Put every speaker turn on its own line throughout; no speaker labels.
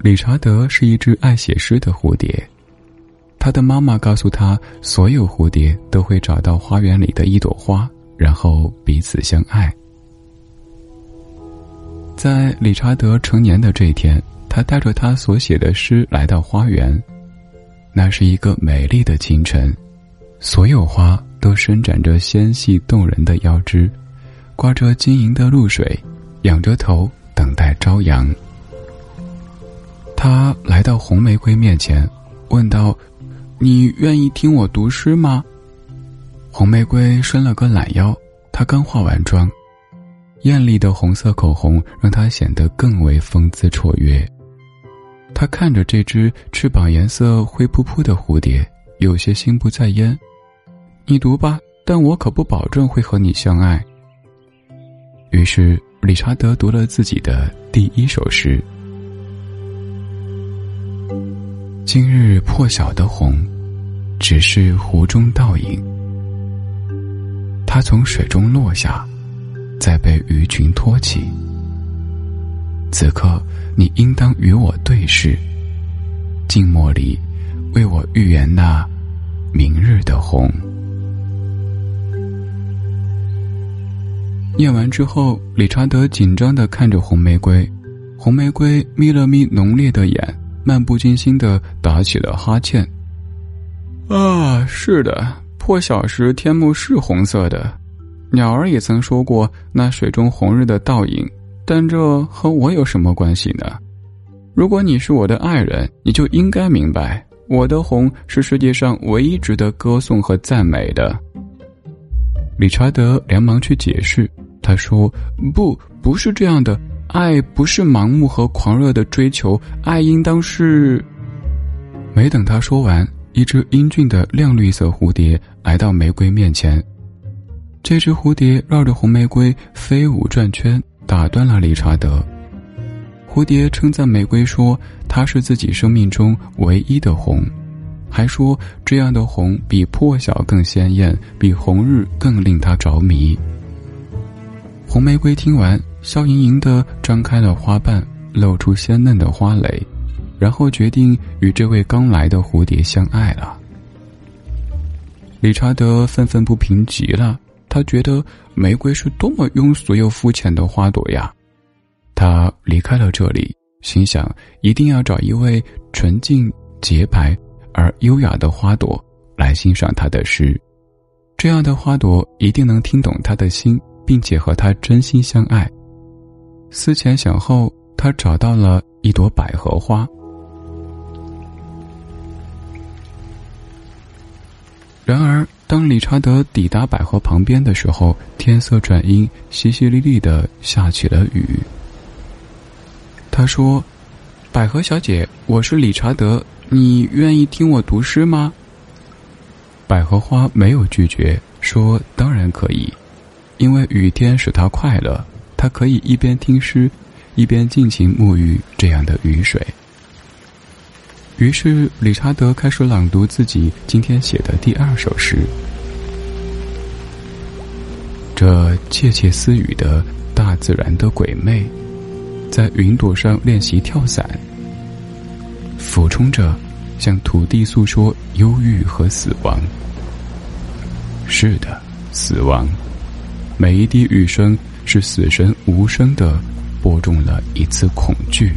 理查德是一只爱写诗的蝴蝶。他的妈妈告诉他，所有蝴蝶都会找到花园里的一朵花，然后彼此相爱。在理查德成年的这一天，他带着他所写的诗来到花园。那是一个美丽的清晨，所有花都伸展着纤细动人的腰肢，挂着晶莹的露水，仰着头等待朝阳。他来到红玫瑰面前，问道：“你愿意听我读诗吗？”红玫瑰伸了个懒腰，她刚化完妆，艳丽的红色口红让她显得更为风姿绰约。他看着这只翅膀颜色灰扑扑的蝴蝶，有些心不在焉。你读吧，但我可不保证会和你相爱。于是，理查德读了自己的第一首诗。今日破晓的红，只是湖中倒影。它从水中落下，再被鱼群托起。此刻，你应当与我对视。静默里，为我预言那明日的红。念完之后，理查德紧张的看着红玫瑰，红玫瑰眯了眯浓烈的眼。漫不经心的打起了哈欠。啊，是的，破晓时天幕是红色的。鸟儿也曾说过那水中红日的倒影，但这和我有什么关系呢？如果你是我的爱人，你就应该明白，我的红是世界上唯一值得歌颂和赞美的。理查德连忙去解释，他说：“不，不是这样的。”爱不是盲目和狂热的追求，爱应当是。没等他说完，一只英俊的亮绿色蝴蝶来到玫瑰面前。这只蝴蝶绕着红玫瑰飞舞转圈，打断了理查德。蝴蝶称赞玫瑰说：“它是自己生命中唯一的红，还说这样的红比破晓更鲜艳，比红日更令他着迷。”红玫瑰听完。笑盈盈的张开了花瓣，露出鲜嫩的花蕾，然后决定与这位刚来的蝴蝶相爱了。理查德愤愤不平极了，他觉得玫瑰是多么庸俗又肤浅的花朵呀！他离开了这里，心想一定要找一位纯净、洁白而优雅的花朵来欣赏他的诗，这样的花朵一定能听懂他的心，并且和他真心相爱。思前想后，他找到了一朵百合花。然而，当理查德抵达百合旁边的时候，天色转阴，淅淅沥沥的下起了雨。他说：“百合小姐，我是理查德，你愿意听我读诗吗？”百合花没有拒绝，说：“当然可以，因为雨天使他快乐。”他可以一边听诗，一边尽情沐浴这样的雨水。于是，理查德开始朗读自己今天写的第二首诗。这窃窃私语的大自然的鬼魅，在云朵上练习跳伞，俯冲着向土地诉说忧郁和死亡。是的，死亡，每一滴雨声。是死神无声的播种了一次恐惧。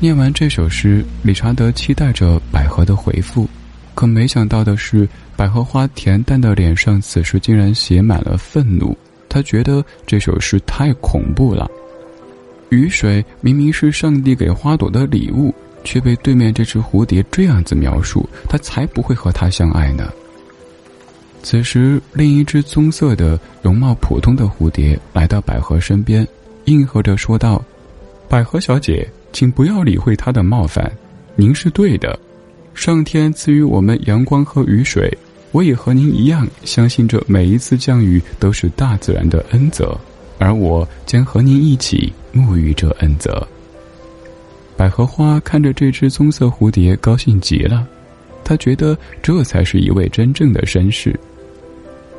念完这首诗，理查德期待着百合的回复，可没想到的是，百合花恬淡的脸上此时竟然写满了愤怒。他觉得这首诗太恐怖了。雨水明明是上帝给花朵的礼物，却被对面这只蝴蝶这样子描述，他才不会和他相爱呢。此时，另一只棕色的、容貌普通的蝴蝶来到百合身边，应和着说道：“百合小姐，请不要理会他的冒犯，您是对的。上天赐予我们阳光和雨水，我也和您一样，相信这每一次降雨都是大自然的恩泽，而我将和您一起沐浴这恩泽。”百合花看着这只棕色蝴蝶，高兴极了，他觉得这才是一位真正的绅士。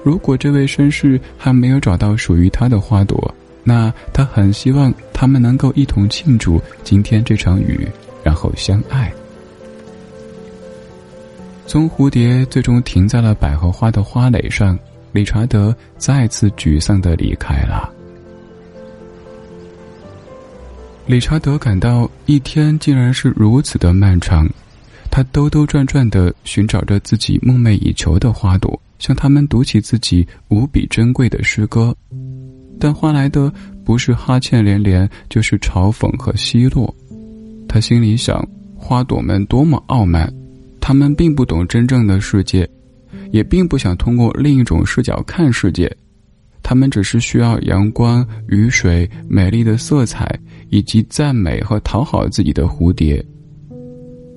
如果这位绅士还没有找到属于他的花朵，那他很希望他们能够一同庆祝今天这场雨，然后相爱。棕蝴蝶最终停在了百合花的花蕾上，理查德再次沮丧的离开了。理查德感到一天竟然是如此的漫长，他兜兜转转的寻找着自己梦寐以求的花朵，向他们读起自己无比珍贵的诗歌，但换来的不是哈欠连连，就是嘲讽和奚落。他心里想：花朵们多么傲慢。他们并不懂真正的世界，也并不想通过另一种视角看世界，他们只是需要阳光、雨水、美丽的色彩，以及赞美和讨好自己的蝴蝶。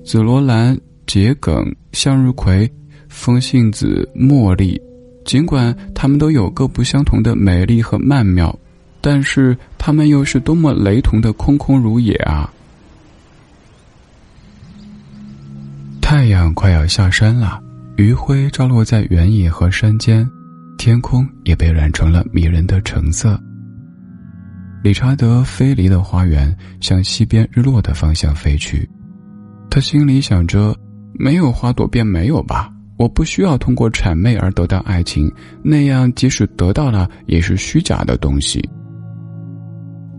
紫罗兰、桔梗、向日葵、风信子、茉莉，尽管它们都有各不相同的美丽和曼妙，但是它们又是多么雷同的空空如也啊！太阳快要下山了，余晖照落在原野和山间，天空也被染成了迷人的橙色。理查德飞离了花园，向西边日落的方向飞去。他心里想着：没有花朵便没有吧，我不需要通过谄媚而得到爱情，那样即使得到了也是虚假的东西。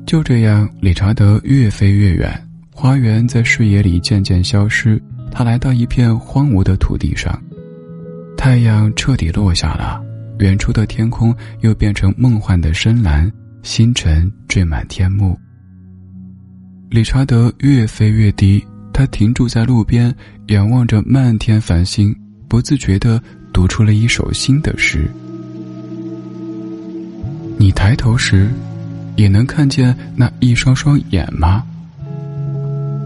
就这样，理查德越飞越远，花园在视野里渐渐消失。他来到一片荒芜的土地上，太阳彻底落下了，远处的天空又变成梦幻的深蓝，星辰缀满天幕。理查德越飞越低，他停住在路边，仰望着漫天繁星，不自觉地读出了一首新的诗：“你抬头时，也能看见那一双双眼吗？”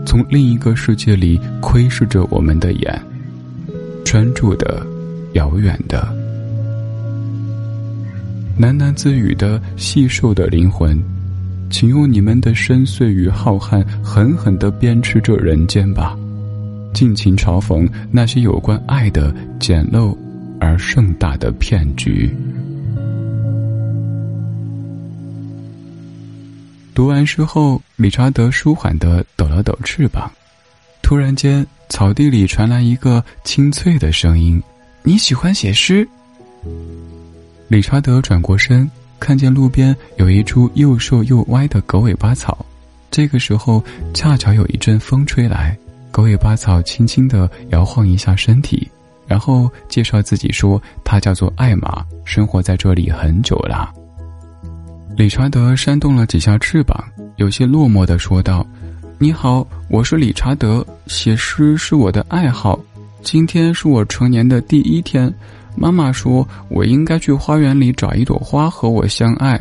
从另一个世界里窥视着我们的眼，专注的，遥远的，喃喃自语的细瘦的灵魂，请用你们的深邃与浩瀚狠狠的鞭笞这人间吧，尽情嘲讽那些有关爱的简陋而盛大的骗局。读完诗后，理查德舒缓的抖了抖翅膀。突然间，草地里传来一个清脆的声音：“你喜欢写诗？”理查德转过身，看见路边有一株又瘦又歪的狗尾巴草。这个时候，恰巧有一阵风吹来，狗尾巴草轻轻的摇晃一下身体，然后介绍自己说：“他叫做艾玛，生活在这里很久了。”理查德扇动了几下翅膀，有些落寞的说道：“你好，我是理查德，写诗是我的爱好。今天是我成年的第一天，妈妈说我应该去花园里找一朵花和我相爱。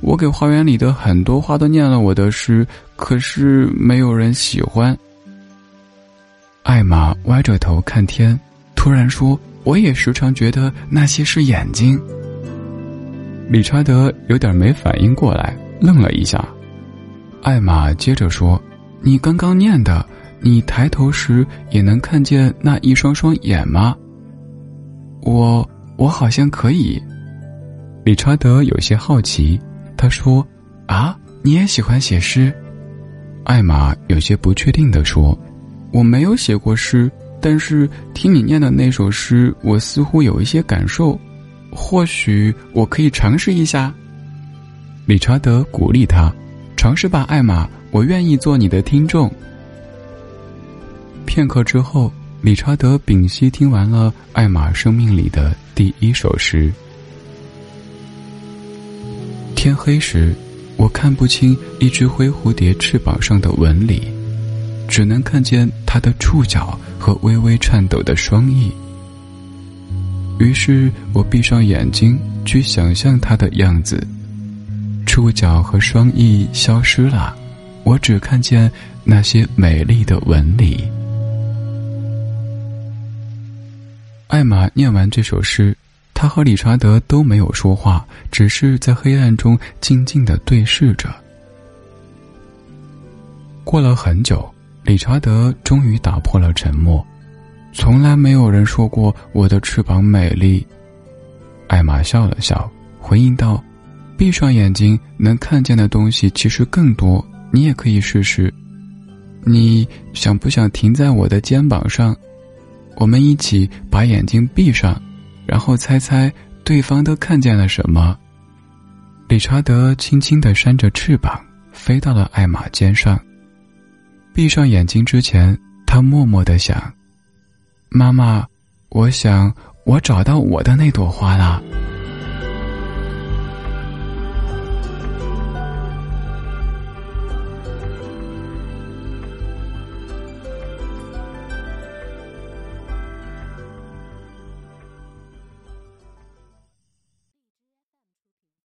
我给花园里的很多花都念了我的诗，可是没有人喜欢。”艾玛歪着头看天，突然说：“我也时常觉得那些是眼睛。”理查德有点没反应过来，愣了一下。艾玛接着说：“你刚刚念的，你抬头时也能看见那一双双眼吗？”我我好像可以。理查德有些好奇，他说：“啊，你也喜欢写诗？”艾玛有些不确定的说：“我没有写过诗，但是听你念的那首诗，我似乎有一些感受。”或许我可以尝试一下。理查德鼓励他：“尝试吧，艾玛，我愿意做你的听众。”片刻之后，理查德屏息听完了艾玛生命里的第一首诗。天黑时，我看不清一只灰蝴蝶翅膀上的纹理，只能看见它的触角和微微颤抖的双翼。于是我闭上眼睛，去想象它的样子。触角和双翼消失了，我只看见那些美丽的纹理。艾玛念完这首诗，他和理查德都没有说话，只是在黑暗中静静的对视着。过了很久，理查德终于打破了沉默。从来没有人说过我的翅膀美丽。艾玛笑了笑，回应道：“闭上眼睛能看见的东西其实更多，你也可以试试。你想不想停在我的肩膀上？我们一起把眼睛闭上，然后猜猜对方都看见了什么。理查德轻轻地扇着翅膀，飞到了艾玛肩上。闭上眼睛之前，他默默的想：“妈妈，我想我找到我的那朵花了。”